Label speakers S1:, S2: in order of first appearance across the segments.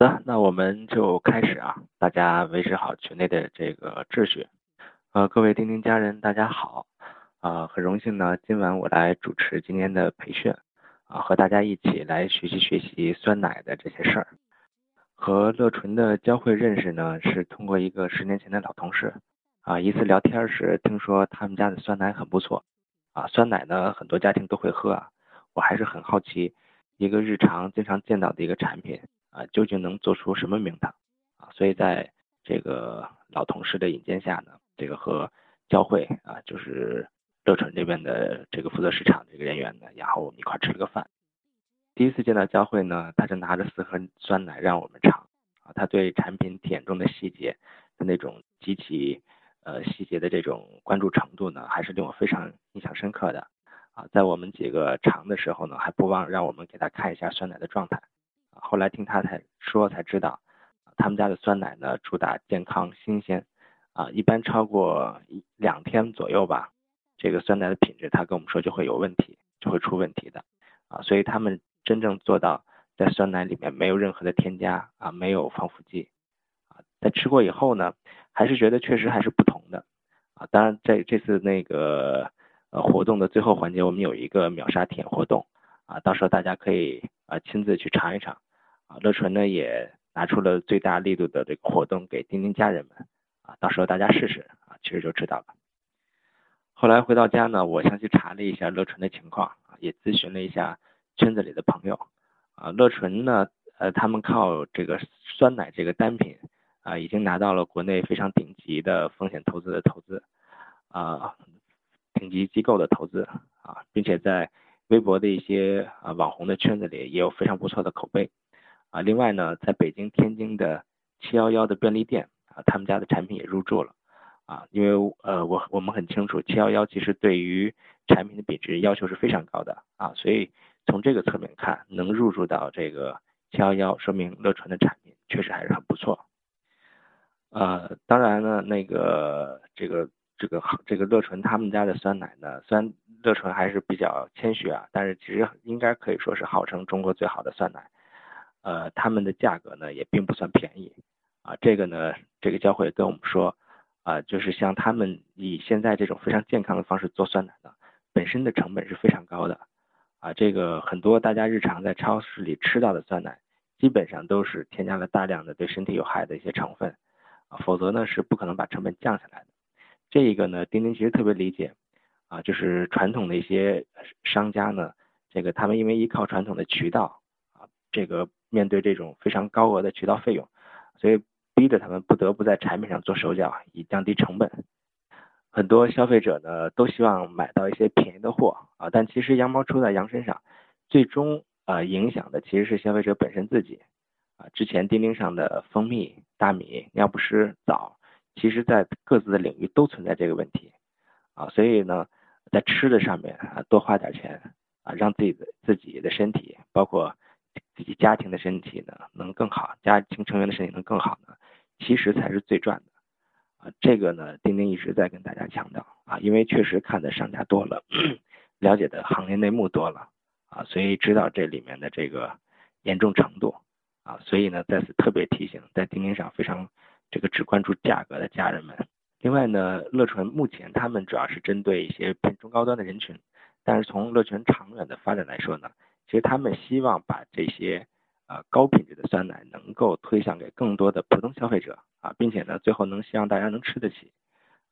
S1: 的，那我们就开始啊，大家维持好群内的这个秩序。呃，各位钉钉家人，大家好，啊，很荣幸呢，今晚我来主持今天的培训，啊，和大家一起来学习学习酸奶的这些事儿。和乐纯的交汇认识呢，是通过一个十年前的老同事，啊，一次聊天时听说他们家的酸奶很不错，啊，酸奶呢很多家庭都会喝啊，我还是很好奇，一个日常经常见到的一个产品。啊，究竟能做出什么名堂啊？所以在这个老同事的引荐下呢，这个和教会啊，就是乐纯这边的这个负责市场这个人员呢，然后我们一块吃了个饭。第一次见到教会呢，他就拿着四盒酸奶让我们尝啊，他对产品体验中的细节的那种极其呃细节的这种关注程度呢，还是令我非常印象深刻的啊。在我们几个尝的时候呢，还不忘让我们给他看一下酸奶的状态。后来听他才说才知道，他们家的酸奶呢主打健康新鲜，啊，一般超过一两天左右吧，这个酸奶的品质他跟我们说就会有问题，就会出问题的，啊，所以他们真正做到在酸奶里面没有任何的添加，啊，没有防腐剂，啊，在吃过以后呢，还是觉得确实还是不同的，啊，当然在这次那个呃活动的最后环节，我们有一个秒杀体验活动，啊，到时候大家可以啊亲自去尝一尝。啊，乐纯呢也拿出了最大力度的这个活动给钉钉家人们啊，到时候大家试试啊，其实就知道了。后来回到家呢，我详细查了一下乐纯的情况啊，也咨询了一下圈子里的朋友啊，乐纯呢，呃，他们靠这个酸奶这个单品啊，已经拿到了国内非常顶级的风险投资的投资啊，顶级机构的投资啊，并且在微博的一些啊网红的圈子里也有非常不错的口碑。啊，另外呢，在北京、天津的七幺幺的便利店啊，他们家的产品也入驻了啊，因为呃，我我们很清楚，七幺幺其实对于产品的品质要求是非常高的啊，所以从这个侧面看，能入驻到这个七幺幺，说明乐纯的产品确实还是很不错。呃，当然呢，那个这个这个这个乐纯他们家的酸奶呢，虽然乐纯还是比较谦虚啊，但是其实应该可以说是号称中国最好的酸奶。呃，他们的价格呢也并不算便宜啊。这个呢，这个教会跟我们说啊，就是像他们以现在这种非常健康的方式做酸奶呢，本身的成本是非常高的啊。这个很多大家日常在超市里吃到的酸奶，基本上都是添加了大量的对身体有害的一些成分啊，否则呢是不可能把成本降下来的。这一个呢，丁丁其实特别理解啊，就是传统的一些商家呢，这个他们因为依靠传统的渠道，这个。面对这种非常高额的渠道费用，所以逼着他们不得不在产品上做手脚，以降低成本。很多消费者呢都希望买到一些便宜的货啊，但其实羊毛出在羊身上，最终啊影响的其实是消费者本身自己啊。之前钉钉上的蜂蜜、大米、尿不湿、枣，其实在各自的领域都存在这个问题啊。所以呢，在吃的上面啊多花点钱啊，让自己的自己的身体包括。以及家庭的身体呢能更好，家庭成员的身体能更好呢，其实才是最赚的啊！这个呢，钉钉一直在跟大家强调啊，因为确实看的商家多了，了解的行业内幕多了啊，所以知道这里面的这个严重程度啊，所以呢，在此特别提醒在钉钉上非常这个只关注价格的家人们。另外呢，乐纯目前他们主要是针对一些偏中高端的人群，但是从乐纯长远的发展来说呢。其实他们希望把这些呃高品质的酸奶能够推向给更多的普通消费者啊，并且呢最后能希望大家能吃得起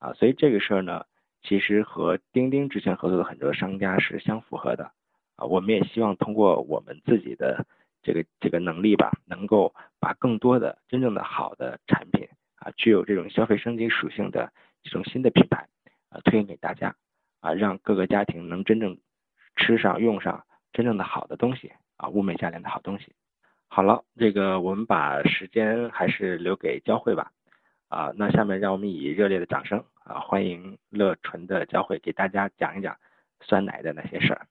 S1: 啊，所以这个事儿呢其实和钉钉之前合作的很多商家是相符合的啊，我们也希望通过我们自己的这个这个能力吧，能够把更多的真正的好的产品啊，具有这种消费升级属性的这种新的品牌啊推荐给大家啊，让各个家庭能真正吃上用上。真正的好的东西啊，物美价廉的好东西。好了，这个我们把时间还是留给教会吧。啊，那下面让我们以热烈的掌声啊，欢迎乐纯的教会给大家讲一讲酸奶的那些事儿。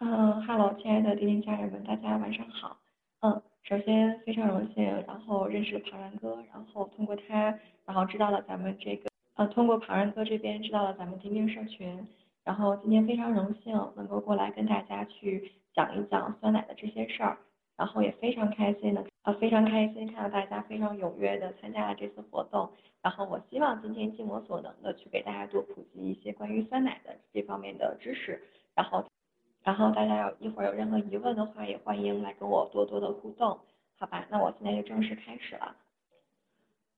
S2: 嗯哈喽，亲爱的钉钉家人们，大家晚上好。嗯，首先非常荣幸，然后认识了庞然哥，然后通过他，然后知道了咱们这个，呃，通过庞然哥这边知道了咱们钉钉社群。然后今天非常荣幸能够过来跟大家去讲一讲酸奶的这些事儿，然后也非常开心的，呃，非常开心看到大家非常踊跃的参加了这次活动。然后我希望今天尽我所能的去给大家多普及一些关于酸奶的这方面的知识。然后，然后大家有一会儿有任何疑问的话，也欢迎来跟我多多的互动，好吧？那我现在就正式开始了。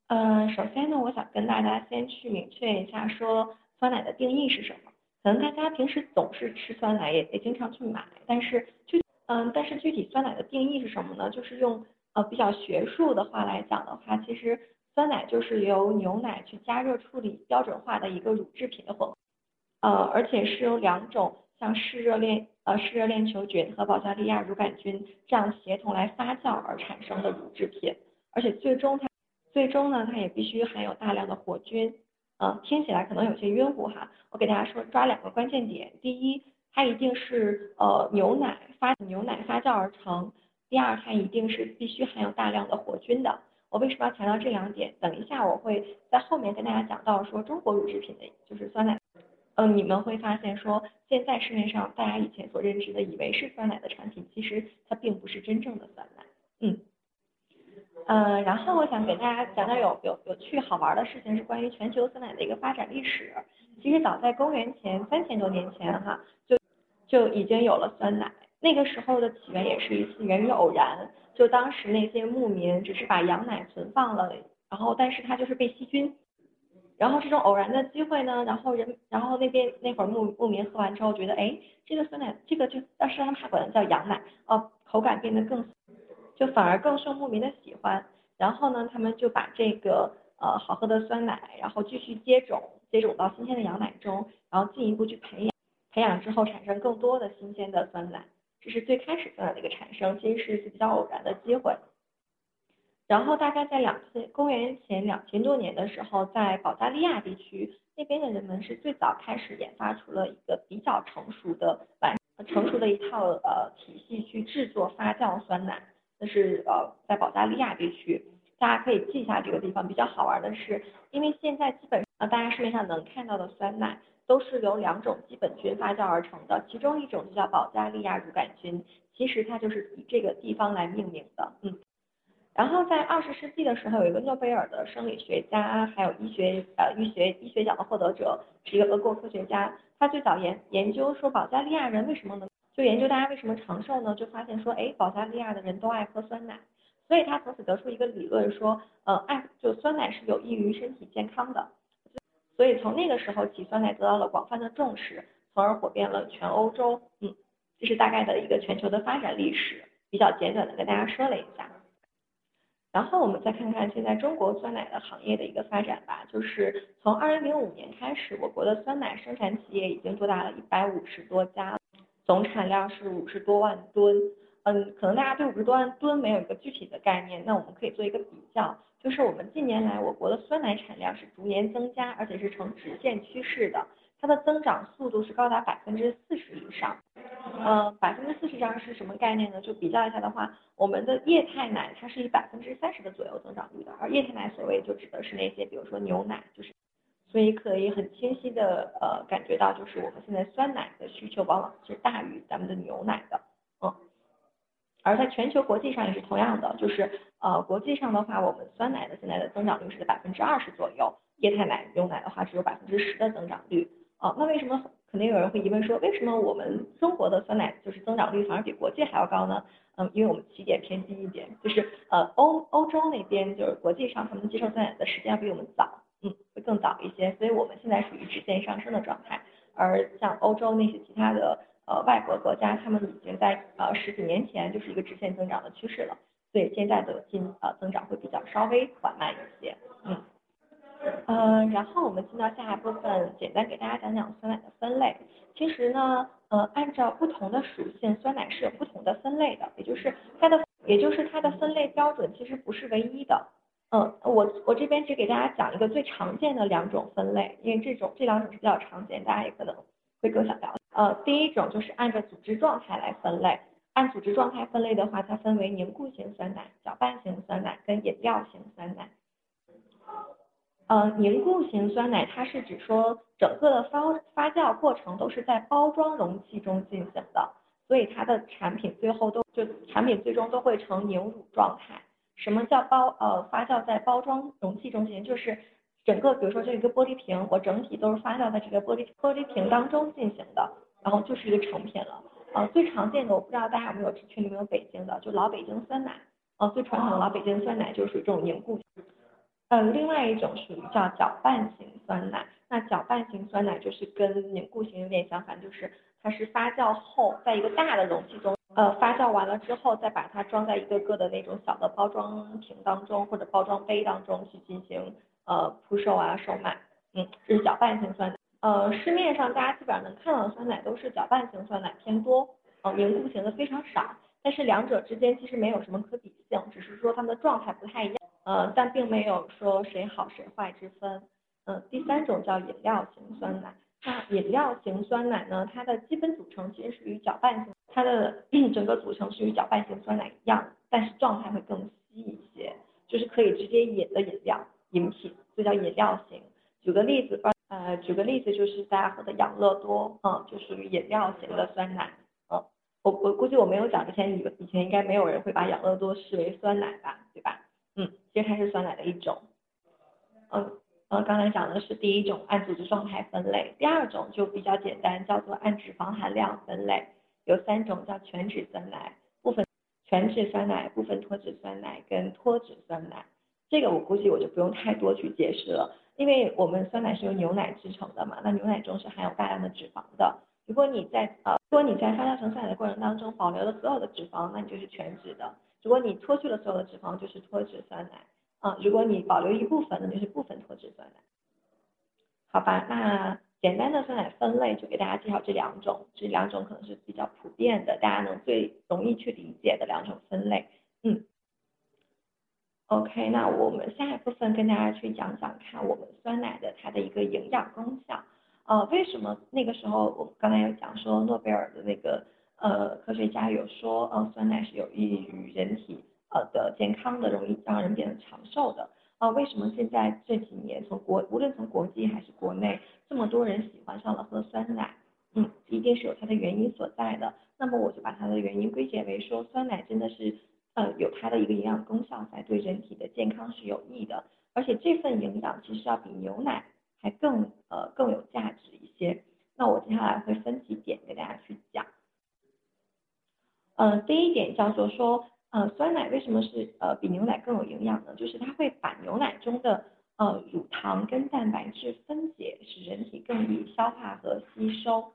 S2: 嗯，首先呢，我想跟大家先去明确一下，说酸奶的定义是什么。可能大家平时总是吃酸奶，也也经常去买，但是具嗯，但是具体酸奶的定义是什么呢？就是用呃比较学术的话来讲的话，其实酸奶就是由牛奶去加热处理标准化的一个乳制品的混合，呃，而且是由两种像嗜热链呃嗜热链球菌和保加利亚乳杆菌这样协同来发酵而产生的乳制品，而且最终它最终呢，它也必须含有大量的活菌。嗯，听起来可能有些晕乎哈，我给大家说抓两个关键点，第一，它一定是呃牛奶发牛奶发酵而成，第二，它一定是必须含有大量的活菌的。我为什么要强调这两点？等一下我会在后面跟大家讲到说中国乳制品的就是酸奶，嗯，你们会发现说现在市面上大家以前所认知的以为是酸奶的产品，其实它并不是真正的酸奶，嗯。嗯，然后我想给大家讲讲有有有趣好玩的事情，是关于全球酸奶的一个发展历史。其实早在公元前三千多年前哈，就就已经有了酸奶。那个时候的起源也是一次源于偶然，就当时那些牧民只是把羊奶存放了，然后但是它就是被细菌，然后这种偶然的机会呢，然后人然后那边那会儿牧牧民喝完之后觉得，哎，这个酸奶这个就当时他们还管它叫羊奶，哦，口感变得更。就反而更受牧民的喜欢，然后呢，他们就把这个呃好喝的酸奶，然后继续接种，接种到新鲜的羊奶中，然后进一步去培养，培养之后产生更多的新鲜的酸奶，这是最开始酸奶的一个产生，其实是一次比较偶然的机会。然后大概在两千公元前两千多年的时候，在保加利亚地区那边的人们是最早开始研发出了一个比较成熟的完成熟的一套呃体系去制作发酵酸奶。那是呃，在保加利亚地区，大家可以记一下这个地方。比较好玩的是，因为现在基本呃，大家市面上能看到的酸奶都是由两种基本菌发酵而成的，其中一种就叫保加利亚乳杆菌，其实它就是以这个地方来命名的。嗯，然后在二十世纪的时候，有一个诺贝尔的生理学家，还有医学呃医学医学奖的获得者，是一个俄国科学家，他最早研研究说保加利亚人为什么能。就研究大家为什么长寿呢？就发现说，哎，保加利亚的人都爱喝酸奶，所以他从此得出一个理论说，呃，爱就酸奶是有益于身体健康的，所以从那个时候起，酸奶得到了广泛的重视，从而火遍了全欧洲。嗯，这是大概的一个全球的发展历史，比较简短的跟大家说了一下。然后我们再看看现在中国酸奶的行业的一个发展吧，就是从二零零五年开始，我国的酸奶生产企业已经多达了一百五十多家。总产量是五十多万吨，嗯，可能大家对五十多万吨没有一个具体的概念，那我们可以做一个比较，就是我们近年来我国的酸奶产量是逐年增加，而且是呈直线趋势的，它的增长速度是高达百分之四十以上，呃，百分之四十以上是什么概念呢？就比较一下的话，我们的液态奶它是以百分之三十的左右增长率的，而液态奶所谓就指的是那些比如说牛奶，就是。所以可以很清晰的呃感觉到，就是我们现在酸奶的需求往往是大于咱们的牛奶的，嗯，而在全球国际上也是同样的，就是呃国际上的话，我们酸奶的现在的增长率是在百分之二十左右，液态奶牛奶的话只有百分之十的增长率，啊，那为什么肯定有人会疑问说，为什么我们中国的酸奶就是增长率反而比国际还要高呢？嗯，因为我们起点偏低一点，就是呃欧欧洲那边就是国际上他们接受酸奶的时间要比我们早。嗯，会更早一些，所以我们现在属于直线上升的状态，而像欧洲那些其他的呃外国国家，他们已经在呃十几年前就是一个直线增长的趋势了，所以现在的进呃增长会比较稍微缓慢一些。嗯，呃，然后我们进到下一部分，简单给大家讲讲酸奶的分类。其实呢，呃，按照不同的属性，酸奶是有不同的分类的，也就是它的也就是它的分类标准其实不是唯一的。嗯，我我这边只给大家讲一个最常见的两种分类，因为这种这两种是比较常见，大家也可能会更想了解。呃，第一种就是按照组织状态来分类，按组织状态分类的话，它分为凝固型酸奶、搅拌型酸奶跟饮料型酸奶。呃，凝固型酸奶它是指说整个的发发酵过程都是在包装容器中进行的，所以它的产品最后都就产品最终都会呈凝乳状态。什么叫包呃发酵在包装容器中进行？就是整个比如说这一个玻璃瓶，我整体都是发酵在这个玻璃玻璃瓶当中进行的，然后就是一个成品了。呃，最常见的我不知道大家有没有群里面有北京的，就老北京酸奶。呃，最传统的老北京酸奶就是属于这种凝固。呃，另外一种属于叫搅拌型酸奶。那搅拌型酸奶就是跟凝固型有点相反，就是它是发酵后在一个大的容器中，呃，发酵完了之后再把它装在一个个的那种小的包装瓶当中或者包装杯当中去进行呃铺售啊售卖。嗯，这是搅拌型酸奶。呃，市面上大家基本上能看到的酸奶都是搅拌型酸奶偏多，呃，凝固型的非常少。但是两者之间其实没有什么可比性，只是说它们的状态不太一样，呃，但并没有说谁好谁坏之分。嗯，第三种叫饮料型酸奶。那饮料型酸奶呢，它的基本组成其实是与搅拌型，它的 整个组成是与搅拌型酸奶一样，但是状态会更稀一些，就是可以直接饮的饮料饮品，这叫饮料型。举个例子。呃，举个例子，就是大家喝的养乐多，嗯，就属于饮料型的酸奶，嗯，我我估计我没有讲之前，以以前应该没有人会把养乐多视为酸奶吧，对吧？嗯，其实它是酸奶的一种，嗯，嗯，刚才讲的是第一种按组织状态分类，第二种就比较简单，叫做按脂肪含量分类，有三种叫全脂酸奶、部分全脂酸奶、部分脱脂酸奶跟脱脂酸奶，这个我估计我就不用太多去解释了。因为我们酸奶是由牛奶制成的嘛，那牛奶中是含有大量的脂肪的。如果你在呃，如果你在发酵成酸奶的过程当中保留了所有的脂肪，那你就是全脂的；如果你脱去了所有的脂肪，就是脱脂酸奶。啊，如果你保留一部分，那就是部分脱脂酸奶。好吧，那简单的酸奶分类就给大家介绍这两种，这两种可能是比较普遍的，大家能最容易去理解的两种分类。嗯。OK，那我们下一部分跟大家去讲讲看我们酸奶的它的一个营养功效。呃，为什么那个时候我刚才有讲说诺贝尔的那个呃科学家有说呃酸奶是有益于人体呃的健康的，容易让人变得长寿的。啊，为什么现在这几年从国无论从国际还是国内这么多人喜欢上了喝酸奶？嗯，一定是有它的原因所在的。那么我就把它的原因归结为说酸奶真的是。呃，有它的一个营养功效在，对人体的健康是有益的，而且这份营养其实要比牛奶还更呃更有价值一些。那我接下来会分几点给大家去讲。嗯，第一点叫做说，呃，酸奶为什么是呃比牛奶更有营养呢？就是它会把牛奶中的呃乳糖跟蛋白质分解，使人体更易消化和吸收。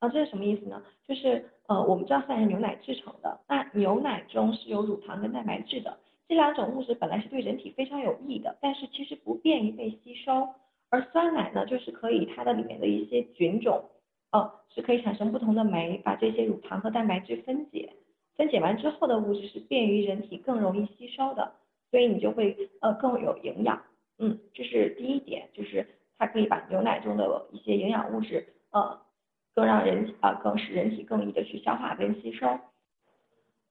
S2: 啊，这是什么意思呢？就是呃，我们知道酸奶是牛奶制成的，那牛奶中是有乳糖跟蛋白质的，这两种物质本来是对人体非常有益的，但是其实不便于被吸收，而酸奶呢，就是可以它的里面的一些菌种，呃，是可以产生不同的酶，把这些乳糖和蛋白质分解，分解完之后的物质是便于人体更容易吸收的，所以你就会呃更有营养，嗯，这是第一点，就是它可以把牛奶中的一些营养物质，呃。更让人体啊，更使人体更易的去消化跟吸收。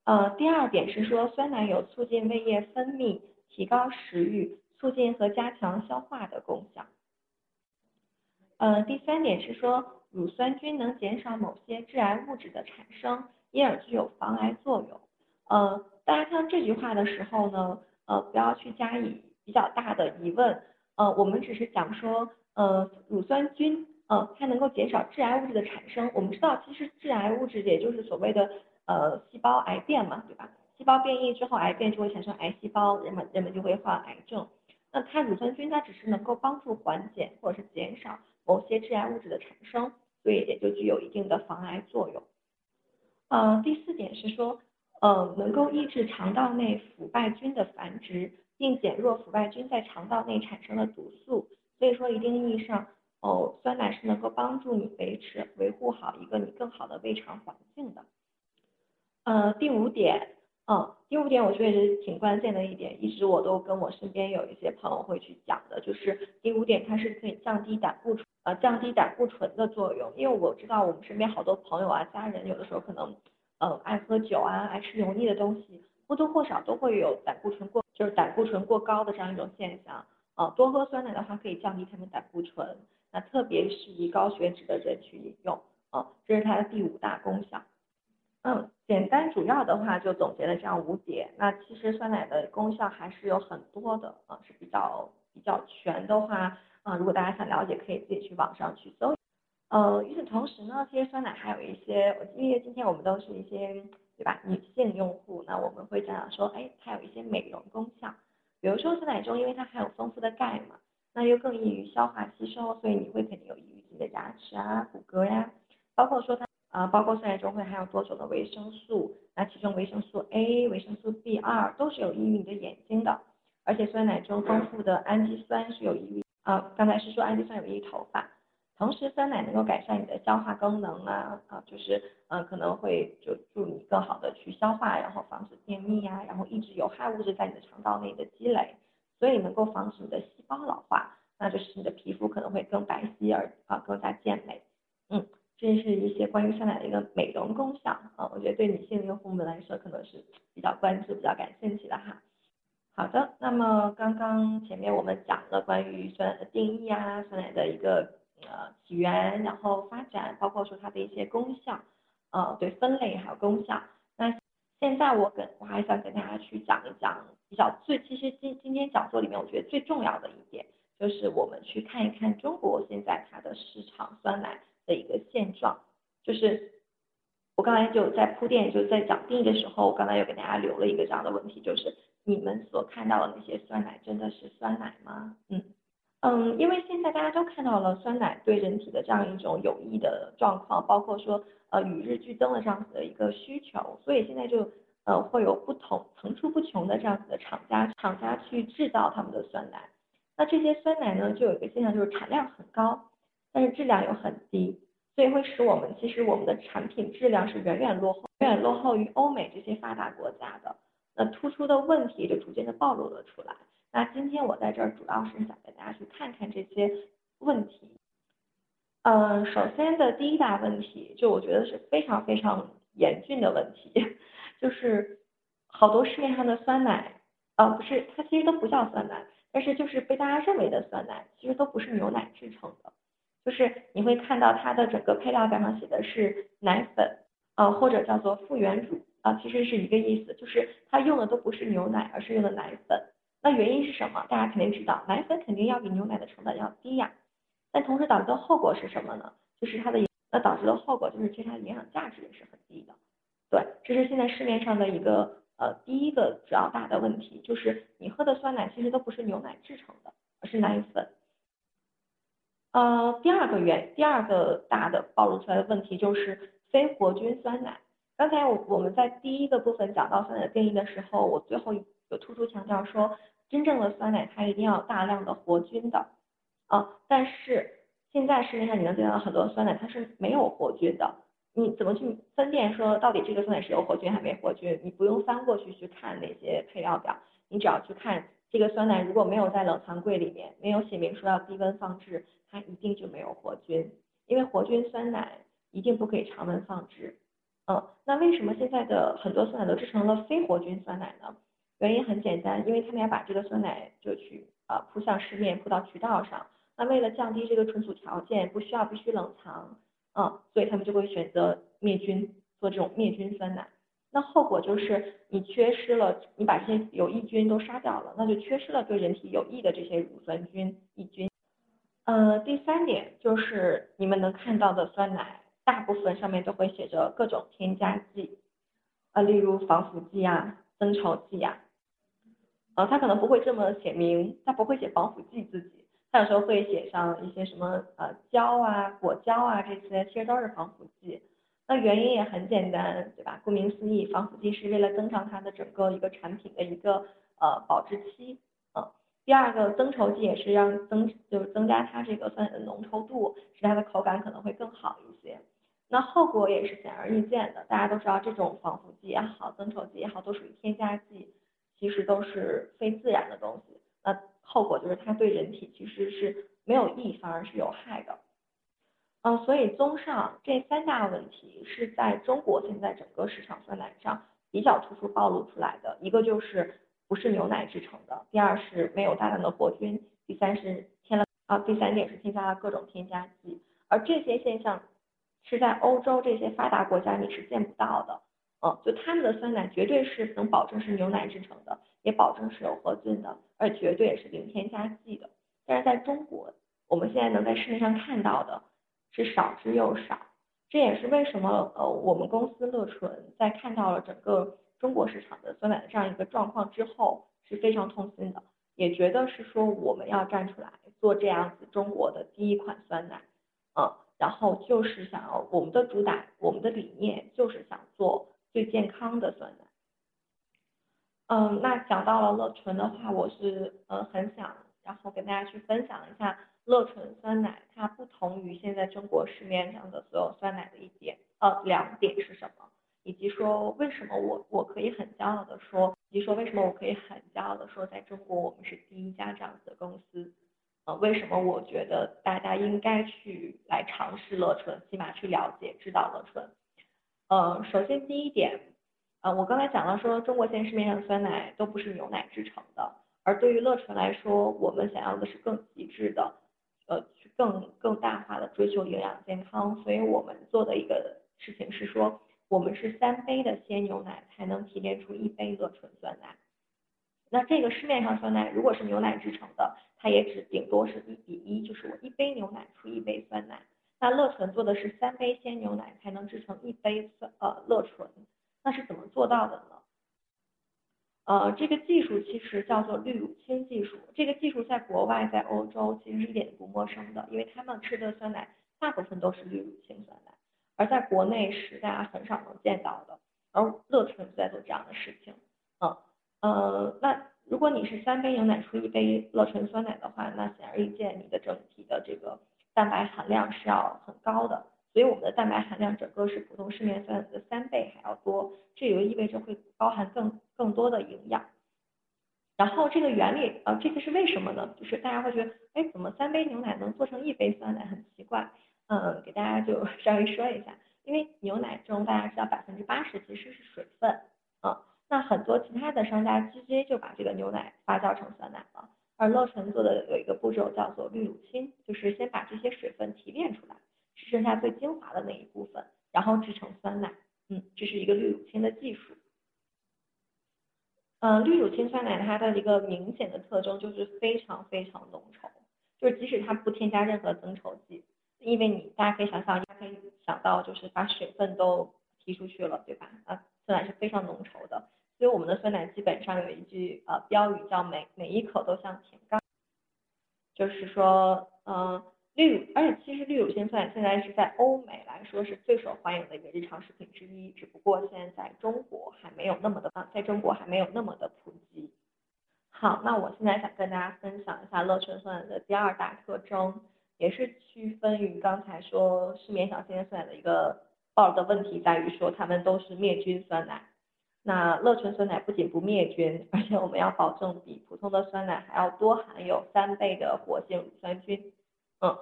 S2: 呃，第二点是说，酸奶有促进胃液分泌、提高食欲、促进和加强消化的功效。呃，第三点是说，乳酸菌能减少某些致癌物质的产生，因而具有防癌作用。呃，大家看到这句话的时候呢，呃，不要去加以比较大的疑问。呃，我们只是讲说，呃，乳酸菌。嗯，它能够减少致癌物质的产生。我们知道，其实致癌物质也就是所谓的呃细胞癌变嘛，对吧？细胞变异之后，癌变就会产生癌细胞，人们人们就会患癌症。那它乳酸菌它只是能够帮助缓解或者是减少某些致癌物质的产生，所以也就具有一定的防癌作用。呃，第四点是说，呃，能够抑制肠道内腐败菌的繁殖，并减弱腐败菌在肠道内产生的毒素。所以说，一定意义上。哦，酸奶是能够帮助你维持、维护好一个你更好的胃肠环境的。呃，第五点，嗯，第五点我觉得也是挺关键的一点，一直我都跟我身边有一些朋友会去讲的，就是第五点，它是可以降低胆固醇，呃，降低胆固醇的作用。因为我知道我们身边好多朋友啊、家人，有的时候可能，呃，爱喝酒啊，爱吃油腻的东西，或多或少都会有胆固醇过，就是胆固醇过高的这样一种现象。呃，多喝酸奶的话，可以降低他们胆固醇。那特别适宜高血脂的人去饮用，啊，这是它的第五大功效。嗯，简单主要的话就总结了这样五点。那其实酸奶的功效还是有很多的啊，是比较比较全的话啊，如果大家想了解，可以自己去网上去搜。呃，与此同时呢，其实酸奶还有一些，因为今天我们都是一些对吧女性用户，那我们会讲讲说，哎，它有一些美容功效。比如说酸奶中，因为它含有丰富的钙嘛，那又更易于消化吸收，所以你会肯定有益于自己的牙齿啊、骨骼呀，包括说它。啊，包括酸奶中会含有多种的维生素，那其中维生素 A、维生素 B 二都是有益于你的眼睛的，而且酸奶中丰富的氨基酸是有益于啊，刚才是说氨基酸有益于头发，同时酸奶能够改善你的消化功能啊啊，就是嗯可能会就助你更好的去消化，然后防止便秘呀，然后抑制有害物质在你的肠道内的积累，所以能够防止你的细胞老化，那就是你的皮肤可能会更白皙而啊更加健美，嗯。这是一些关于酸奶的一个美容功效啊，我觉得对女性用户们来说可能是比较关注、比较感兴趣的哈。好的，那么刚刚前面我们讲了关于酸奶的定义啊，酸奶的一个呃起源，然后发展，包括说它的一些功效，呃对分类还有功效。那现在我跟我还想跟大家去讲一讲比较最，其实今今天讲座里面我觉得最重要的一点，就是我们去看一看中国现在它的市场酸奶。的一个现状，就是我刚才就在铺垫，就在讲定义的时候，我刚才又给大家留了一个这样的问题，就是你们所看到的那些酸奶真的是酸奶吗？嗯嗯，因为现在大家都看到了酸奶对人体的这样一种有益的状况，包括说呃与日俱增的这样子的一个需求，所以现在就呃会有不同层出不穷的这样子的厂家厂家去制造他们的酸奶，那这些酸奶呢就有一个现象就是产量很高。但是质量又很低，所以会使我们其实我们的产品质量是远远落后，远远落后于欧美这些发达国家的。那突出的问题就逐渐的暴露了出来。那今天我在这儿主要是想带大家去看看这些问题。嗯，首先的第一大问题，就我觉得是非常非常严峻的问题，就是好多市面上的酸奶，呃，不是，它其实都不叫酸奶，但是就是被大家认为的酸奶，其实都不是牛奶制成的。就是你会看到它的整个配料表上写的是奶粉，呃或者叫做复原乳啊，其实是一个意思，就是它用的都不是牛奶，而是用的奶粉。那原因是什么？大家肯定知道，奶粉肯定要比牛奶的成本要低呀。但同时导致的后果是什么呢？就是它的那导致的后果就是其实它的营养价值也是很低的。对，这是现在市面上的一个呃第一个主要大的问题，就是你喝的酸奶其实都不是牛奶制成的，而是奶粉。呃，第二个原第二个大的暴露出来的问题就是非活菌酸奶。刚才我我们在第一个部分讲到酸奶定义的时候，我最后有突出强调说，真正的酸奶它一定要大量的活菌的。啊，但是现在市面上你能见到很多酸奶它是没有活菌的，你怎么去分辨说到底这个酸奶是有活菌还没活菌？你不用翻过去去看那些配料表，你只要去看这个酸奶如果没有在冷藏柜里面，没有写明说要低温放置。它一定就没有活菌，因为活菌酸奶一定不可以常温放置。嗯，那为什么现在的很多酸奶都制成了非活菌酸奶呢？原因很简单，因为他们要把这个酸奶就去啊铺向市面，铺到渠道上。那为了降低这个存储条件，不需要必须冷藏，嗯，所以他们就会选择灭菌，做这种灭菌酸奶。那后果就是你缺失了，你把这些有益菌都杀掉了，那就缺失了对人体有益的这些乳酸菌、益菌。呃，第三点就是你们能看到的酸奶，大部分上面都会写着各种添加剂，呃，例如防腐剂啊、增稠剂啊，呃，它可能不会这么写明，它不会写防腐剂自己，它有时候会写上一些什么呃胶啊、果胶啊这些，其实都是防腐剂。那原因也很简单，对吧？顾名思义，防腐剂是为了增长它的整个一个产品的一个呃保质期。嗯第二个增稠剂也是让增，就是增加它这个酸奶的浓稠度，使它的口感可能会更好一些。那后果也是显而易见的，大家都知道这种防腐剂也好，增稠剂也好，都属于添加剂，其实都是非自然的东西。那后果就是它对人体其实是没有益，反而是有害的。嗯，所以综上这三大问题是在中国现在整个市场酸奶上比较突出暴露出来的，一个就是。不是牛奶制成的。第二是没有大量的活菌，第三是添了啊，第三点是添加了各种添加剂，而这些现象是在欧洲这些发达国家你是见不到的。嗯，就他们的酸奶绝对是能保证是牛奶制成的，也保证是有活菌的，而绝对也是零添加剂的。但是在中国，我们现在能在市面上看到的是少之又少，这也是为什么呃我们公司乐纯在看到了整个中国市场的酸奶的这样一个状况之后是非常痛心的，也觉得是说我们要站出来做这样子中国的第一款酸奶，嗯，然后就是想要我们的主打，我们的理念就是想做最健康的酸奶。嗯，那讲到了乐纯的话，我是呃很想。然后跟大家去分享一下乐纯酸奶，它不同于现在中国市面上的所有酸奶的一点，呃，两点是什么？以及说为什么我我可以很骄傲的说，以及说为什么我可以很骄傲的说，在中国我们是第一家这样子的公司，呃，为什么我觉得大家应该去来尝试乐纯，起码去了解知道乐纯？呃，首先第一点，呃，我刚才讲了说，中国现在市面上的酸奶都不是牛奶制成的。而对于乐纯来说，我们想要的是更极致的，呃，去更更大化的追求营养健康，所以我们做的一个事情是说，我们是三杯的鲜牛奶才能提炼出一杯乐纯酸奶。那这个市面上酸奶如果是牛奶制成的，它也只顶多是一比一，就是我一杯牛奶出一杯酸奶。那乐纯做的是三杯鲜牛奶才能制成一杯酸呃乐纯，那是怎么做到的呢？呃，这个技术其实叫做滤乳清技术。这个技术在国外，在欧洲其实一点都不陌生的，因为他们吃的酸奶大部分都是滤乳清酸奶，而在国内是大家很少能见到的。而乐纯在做这样的事情，嗯呃，那如果你是三杯牛奶出一杯乐纯酸奶的话，那显而易见你的整体的这个蛋白含量是要很高的。所以我们的蛋白含量整个是普通市面酸奶的三倍还要多，这也就意味着会包含更更多的营养。然后这个原理，呃，这个是为什么呢？就是大家会觉得，哎，怎么三杯牛奶能做成一杯酸奶，很奇怪。嗯，给大家就 稍微说一下，因为牛奶中大家知道百分之八十其实是水分，嗯，那很多其他的商家直接就把这个牛奶发酵成酸奶了，而乐纯做的有一个步骤叫做滤乳清，就是先把这些水分提炼出来。只剩下最精华的那一部分，然后制成酸奶。嗯，这是一个滤乳清的技术。嗯，绿乳清酸奶它的一个明显的特征就是非常非常浓稠，就是即使它不添加任何增稠剂，因为你大家可以想象，大家可以想到就是把水分都提出去了，对吧？啊，酸奶是非常浓稠的，所以我们的酸奶基本上有一句呃标语叫每每一口都像甜柑，就是说嗯。绿乳，而且其实绿乳清酸奶现在是在欧美来说是最受欢迎的一个日常食品之一，只不过现在在中国还没有那么的啊，在中国还没有那么的普及。好，那我现在想跟大家分享一下乐纯酸奶的第二大特征，也是区分于刚才说市面上现在酸奶的一个爆的问题，在于说它们都是灭菌酸奶。那乐纯酸奶不仅不灭菌，而且我们要保证比普通的酸奶还要多含有三倍的活性乳酸菌。嗯，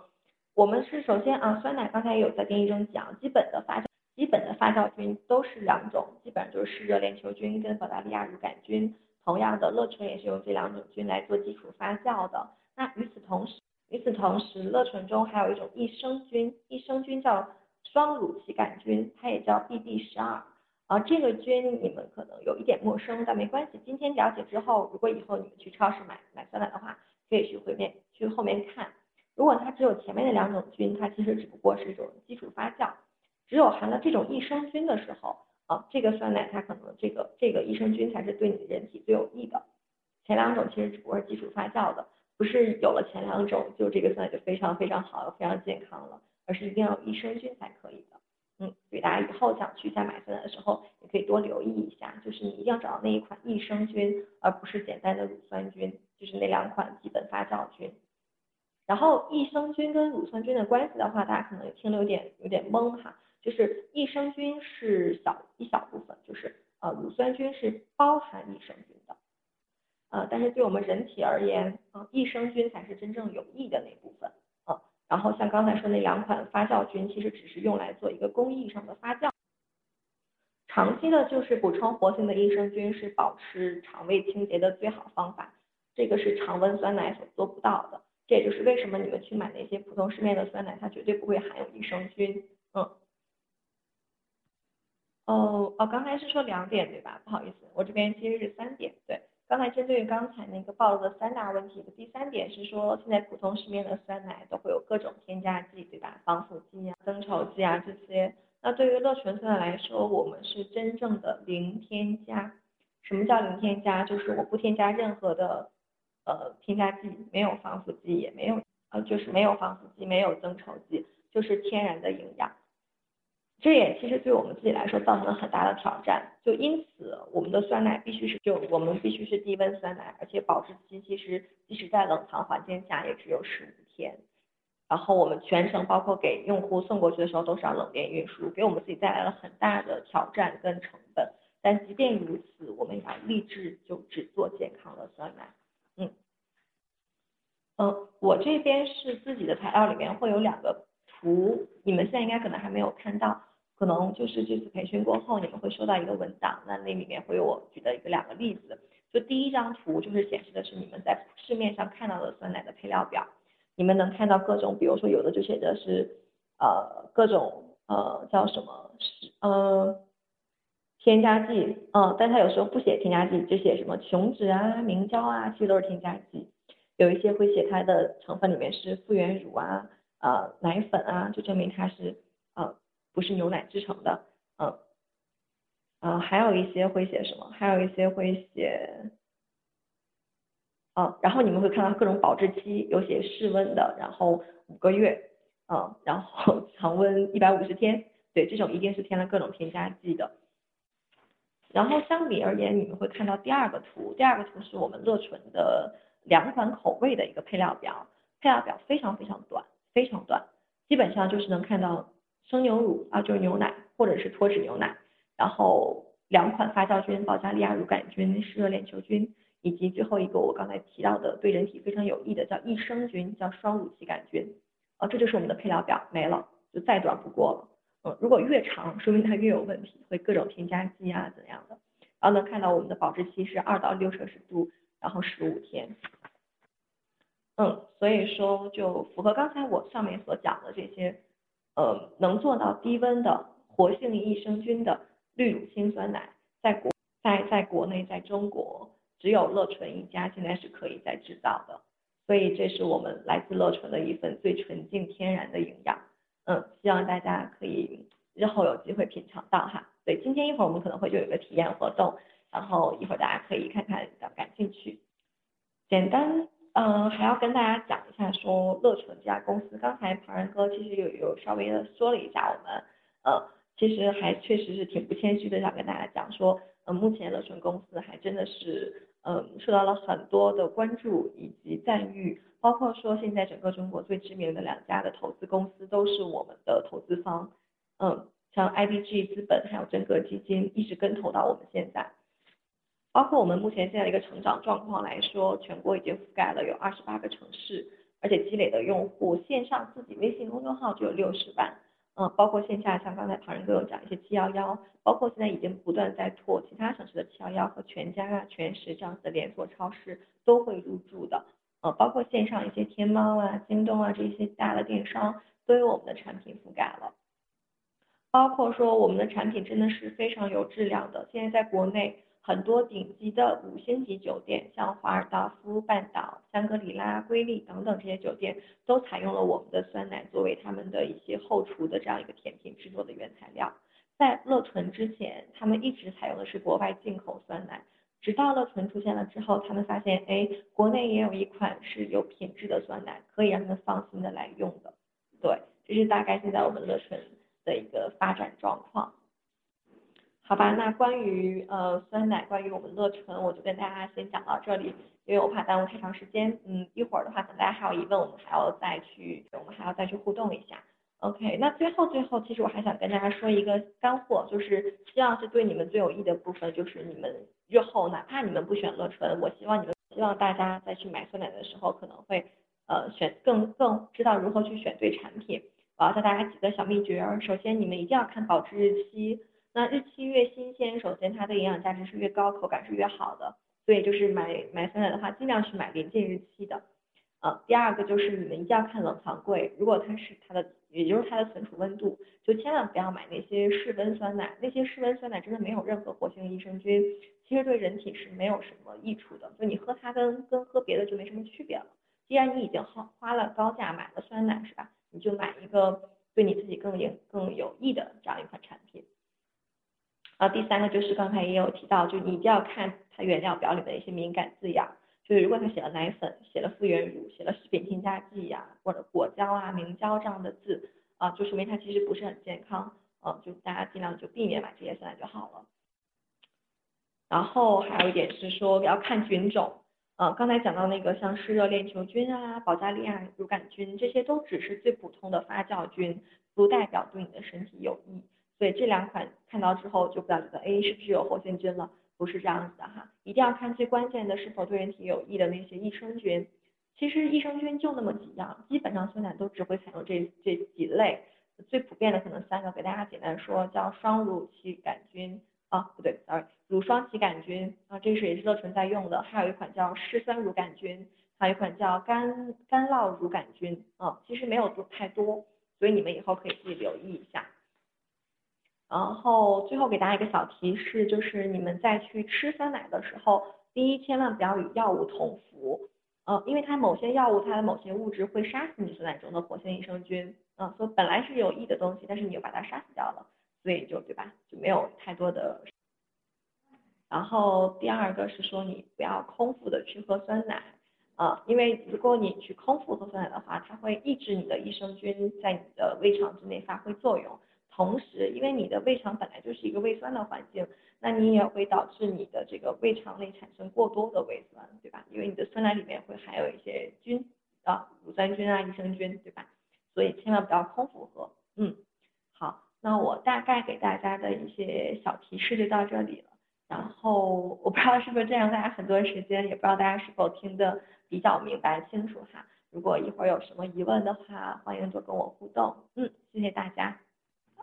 S2: 我们是首先啊，酸奶刚才有在定义中讲，基本的发酵基本的发酵菌都是两种，基本上就是湿热链球菌跟保加利亚乳杆菌。同样的，乐纯也是用这两种菌来做基础发酵的。那与此同时，与此同时，乐纯中还有一种益生菌，益生菌叫双乳歧杆菌，它也叫 BD 十二。啊，这个菌你们可能有一点陌生，但没关系，今天了解之后，如果以后你们去超市买买酸奶的话，可以去回面去后面看。如果它只有前面的两种菌，它其实只不过是一种基础发酵。只有含了这种益生菌的时候，啊，这个酸奶它可能这个这个益生菌才是对你的人体最有益的。前两种其实只不过是基础发酵的，不是有了前两种就这个酸奶就非常非常好，非常健康了，而是一定要有益生菌才可以的。嗯，所以大家以后想去再买酸奶的时候，也可以多留意一下，就是你一定要找到那一款益生菌，而不是简单的乳酸菌，就是那两款基本发酵菌。然后益生菌跟乳酸菌的关系的话，大家可能听得有点有点懵哈，就是益生菌是小一小部分，就是呃乳酸菌是包含益生菌的，呃但是对我们人体而言，啊益生菌才是真正有益的那部分，啊然后像刚才说那两款发酵菌，其实只是用来做一个工艺上的发酵，长期的就是补充活性的益生菌是保持肠胃清洁的最好方法，这个是常温酸奶所做不到的。这也就是为什么你们去买那些普通市面的酸奶，它绝对不会含有益生菌。嗯，哦哦，刚才是说两点对吧？不好意思，我这边其实是三点。对，刚才针对于刚才那个暴露的三大问题的第三点是说，现在普通市面的酸奶都会有各种添加剂对吧？防腐剂啊、增稠剂啊这些。那对于乐纯酸奶来说，我们是真正的零添加。什么叫零添加？就是我不添加任何的呃添加剂，没有防腐剂，也没有呃就是没有防腐剂，没有增稠剂，就是天然的营养。这也其实对我们自己来说造成了很大的挑战，就因此我们的酸奶必须是就我们必须是低温酸奶，而且保质期其实即使在冷藏环境下也只有十五天。然后我们全程包括给用户送过去的时候都是要冷链运输，给我们自己带来了很大的挑战跟成本。但即便如此，我们也要立志就只做健康的酸奶。嗯，我这边是自己的材料里面会有两个。图，你们现在应该可能还没有看到，可能就是这次培训过后，你们会收到一个文档，那那里面会有我举的一个两个例子。就第一张图就是显示的是你们在市面上看到的酸奶的配料表，你们能看到各种，比如说有的就写的是呃各种呃叫什么是呃添加剂，嗯，但它有时候不写添加剂，就写什么琼脂啊、明胶啊，其实都是添加剂。有一些会写它的成分里面是复原乳啊。呃，奶粉啊，就证明它是呃不是牛奶制成的，嗯，呃，还有一些会写什么？还有一些会写，嗯，然后你们会看到各种保质期，有写室温的，然后五个月，嗯，然后 常温一百五十天，对，这种一定是添了各种添加剂的。然后相比而言，你们会看到第二个图，第二个图是我们乐纯的两款口味的一个配料表，配料表非常非常短。非常短，基本上就是能看到生牛乳啊，就是牛奶或者是脱脂牛奶，然后两款发酵菌，保加利亚乳杆菌、湿热链球菌，以及最后一个我刚才提到的对人体非常有益的叫益生菌，叫双乳旗杆菌，啊，这就是我们的配料表，没了，就再短不过了。嗯，如果越长，说明它越有问题，会各种添加剂啊怎样的。然后能看到我们的保质期是二到六摄氏度，然后十五天。嗯，所以说就符合刚才我上面所讲的这些，呃，能做到低温的活性益生菌的绿乳清酸奶，在国在在国内在中国只有乐纯一家现在是可以在制造的，所以这是我们来自乐纯的一份最纯净天然的营养。嗯，希望大家可以日后有机会品尝到哈。对，今天一会儿我们可能会就有个体验活动，然后一会儿大家可以看看感不感兴趣，简单。嗯，还要跟大家讲一下，说乐纯这家公司，刚才庞然哥其实有有稍微的说了一下，我们，呃，其实还确实是挺不谦虚的，想跟大家讲说，嗯，目前乐纯公司还真的是，嗯，受到了很多的关注以及赞誉，包括说现在整个中国最知名的两家的投资公司都是我们的投资方，嗯，像 IDG 资本还有真格基金一直跟投到我们现在。包括我们目前现在的一个成长状况来说，全国已经覆盖了有二十八个城市，而且积累的用户线上自己微信公众号就有六十万，嗯，包括线下像刚才庞仁哥有讲一些七幺幺，包括现在已经不断在拓其他城市的七幺幺和全家啊、全食这样子的连锁超市都会入驻的，嗯，包括线上一些天猫啊、京东啊这些大的电商都有我们的产品覆盖了，包括说我们的产品真的是非常有质量的，现在在国内。很多顶级的五星级酒店，像华尔道夫、半岛、香格里拉、瑰丽等等这些酒店，都采用了我们的酸奶作为他们的一些后厨的这样一个甜品制作的原材料。在乐纯之前，他们一直采用的是国外进口酸奶，直到乐纯出现了之后，他们发现，哎，国内也有一款是有品质的酸奶，可以让他们放心的来用的。对，这是大概现在我们乐纯的一个发展状况。好吧，那关于呃酸奶，关于我们乐纯，我就跟大家先讲到这里，因为我怕耽误太长时间。嗯，一会儿的话，等大家还有疑问，我们还要再去，我们还要再去互动一下。OK，那最后最后，其实我还想跟大家说一个干货，就是希望是对你们最有益的部分，就是你们日后哪怕你们不选乐纯，我希望你们希望大家再去买酸奶的时候，可能会呃选更更知道如何去选对产品。我要教大家几个小秘诀，首先你们一定要看保质日期。那日期越新鲜，首先它的营养价值是越高，口感是越好的。所以就是买买酸奶的话，尽量去买临近日期的。呃，第二个就是你们一定要看冷藏柜，如果它是它的，也就是它的存储温度，就千万不要买那些室温酸奶，那些室温酸奶真的没有任何活性益生菌，其实对人体是没有什么益处的，就你喝它跟跟喝别的就没什么区别了。既然你已经花花了高价买了酸奶是吧？你就买一个对你自己更有更有益的这样一款产品。啊，第三个就是刚才也有提到，就你一定要看它原料表里的一些敏感字样。就是如果它写了奶粉，写了复原乳，写了食品添加剂呀，或者果胶啊、明胶这样的字，啊，就说明它其实不是很健康，嗯，就大家尽量就避免买这些酸奶就好了。然后还有一点是说要看菌种，呃，刚才讲到那个像湿热链球菌啊、保加利亚乳杆菌，这些都只是最普通的发酵菌，不代表对你的身体有益。所以这两款看到之后就不要觉得，哎，是不是有活性菌了？不是这样子的哈，一定要看最关键的是否对人体有益的那些益生菌。其实益生菌就那么几样，基本上酸奶都只会采用这这几类，最普遍的可能三个，给大家简单说，叫双乳歧杆菌啊，不对，sorry，乳双歧杆菌啊，这是也是乐纯在用的，还有一款叫嗜酸乳杆菌，还有一款叫干干酪乳杆菌啊，其实没有多太多，所以你们以后可以自己留意一下。然后最后给大家一个小提示，就是你们在去吃酸奶的时候，第一千万不要与药物同服，呃，因为它某些药物它的某些物质会杀死你酸奶中的活性益生菌，嗯，所以本来是有益的东西，但是你又把它杀死掉了，所以就对吧，就没有太多的。然后第二个是说你不要空腹的去喝酸奶，呃，因为如果你去空腹喝酸奶的话，它会抑制你的益生菌在你的胃肠之内发挥作用。同时，因为你的胃肠本来就是一个胃酸的环境，那你也会导致你的这个胃肠内产生过多的胃酸，对吧？因为你的酸奶里面会含有一些菌啊，乳酸菌啊、益生菌，对吧？所以千万不要空腹喝。嗯，好，那我大概给大家的一些小提示就到这里了。然后我不知道是不是占用，大家很多时间，也不知道大家是否听得比较明白清楚哈。如果一会儿有什么疑问的话，欢迎多跟我互动。嗯，谢谢大家。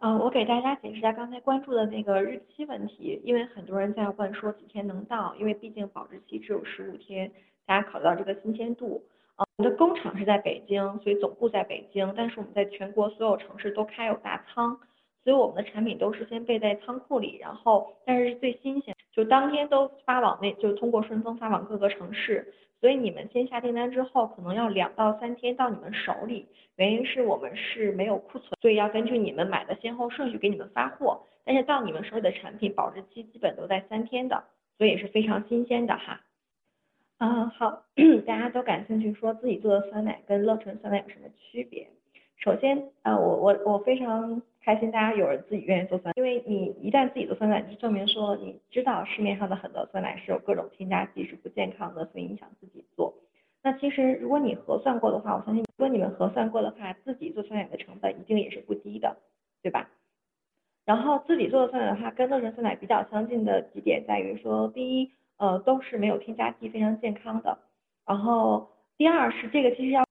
S2: 嗯，我给大家解释一下刚才关注的那个日期问题，因为很多人在问说几天能到，因为毕竟保质期只有十五天，大家考虑到这个新鲜度。啊，我们的工厂是在北京，所以总部在北京，但是我们在全国所有城市都开有大仓，所以我们的产品都是先备在仓库里，然后但是最新鲜，就当天都发往那，就通过顺丰发往各个城市。所以你们先下订单之后，可能要两到三天到你们手里。原因是我们是没有库存，所以要根据你们买的先后顺序给你们发货。但是到你们手里的产品保质期基本都在三天的，所以也是非常新鲜的哈。嗯，好，大家都感兴趣，说自己做的酸奶跟乐纯酸奶有什么区别？首先，呃，我我我非常。开心，大家有人自己愿意做酸奶，因为你一旦自己做酸奶，就证明说你知道市面上的很多酸奶是有各种添加剂，是不健康的，所以你想自己做。那其实如果你核算过的话，我相信如果你们核算过的话，自己做酸奶的成本一定也是不低的，对吧？然后自己做的酸奶的话，跟乐纯酸奶比较相近的几点在于说，第一，呃，都是没有添加剂，非常健康的。然后第二是这个其实要，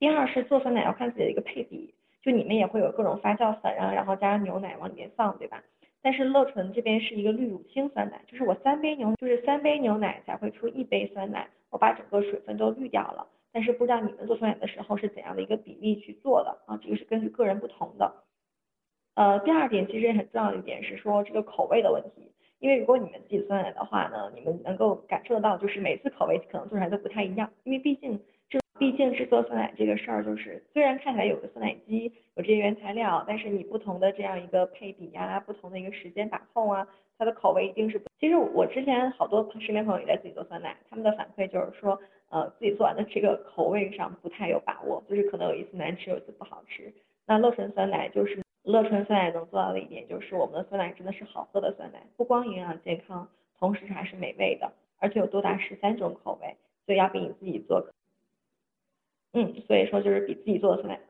S2: 第二是做酸奶要看自己的一个配比。就你们也会有各种发酵粉啊，然后加上牛奶往里面放，对吧？但是乐纯这边是一个滤乳清酸奶，就是我三杯牛，就是三杯牛奶才会出一杯酸奶，我把整个水分都滤掉了。但是不知道你们做酸奶的时候是怎样的一个比例去做的啊？这个是根据个人不同的。呃，第二点其实也很重要的一点是说这个口味的问题，因为如果你们自己酸奶的话呢，你们能够感受得到，就是每次口味可能做出来都不太一样，因为毕竟。毕竟制作酸奶这个事儿，就是虽然看起来有个酸奶机，有这些原材料，但是你不同的这样一个配比呀，不同的一个时间把控啊，它的口味一定是。其实我之前好多身边朋友也在自己做酸奶，他们的反馈就是说，呃，自己做完的这个口味上不太有把握，就是可能有一次难吃，有一次不好吃。那乐纯酸奶就是乐纯酸奶能做到的一点，就是我们的酸奶真的是好喝的酸奶，不光营养健康，同时还是美味的，而且有多达十三种口味，所以要比你自己做。嗯，所以说就是比自己做的酸奶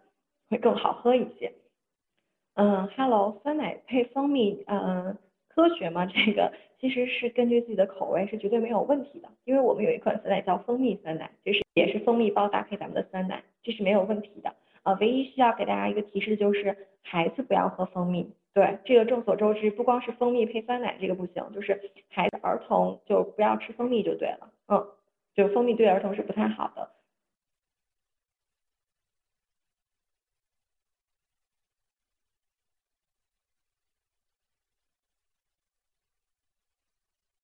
S2: 会更好喝一些。嗯，Hello，酸奶配蜂蜜，嗯，科学吗？这个其实是根据自己的口味是绝对没有问题的，因为我们有一款酸奶叫蜂蜜酸奶，就是也是蜂蜜包搭配咱们的酸奶，这是没有问题的。呃，唯一需要给大家一个提示就是孩子不要喝蜂蜜。对，这个众所周知，不光是蜂蜜配酸奶这个不行，就是孩子儿童就不要吃蜂蜜就对了。嗯，就蜂蜜对儿童是不太好的。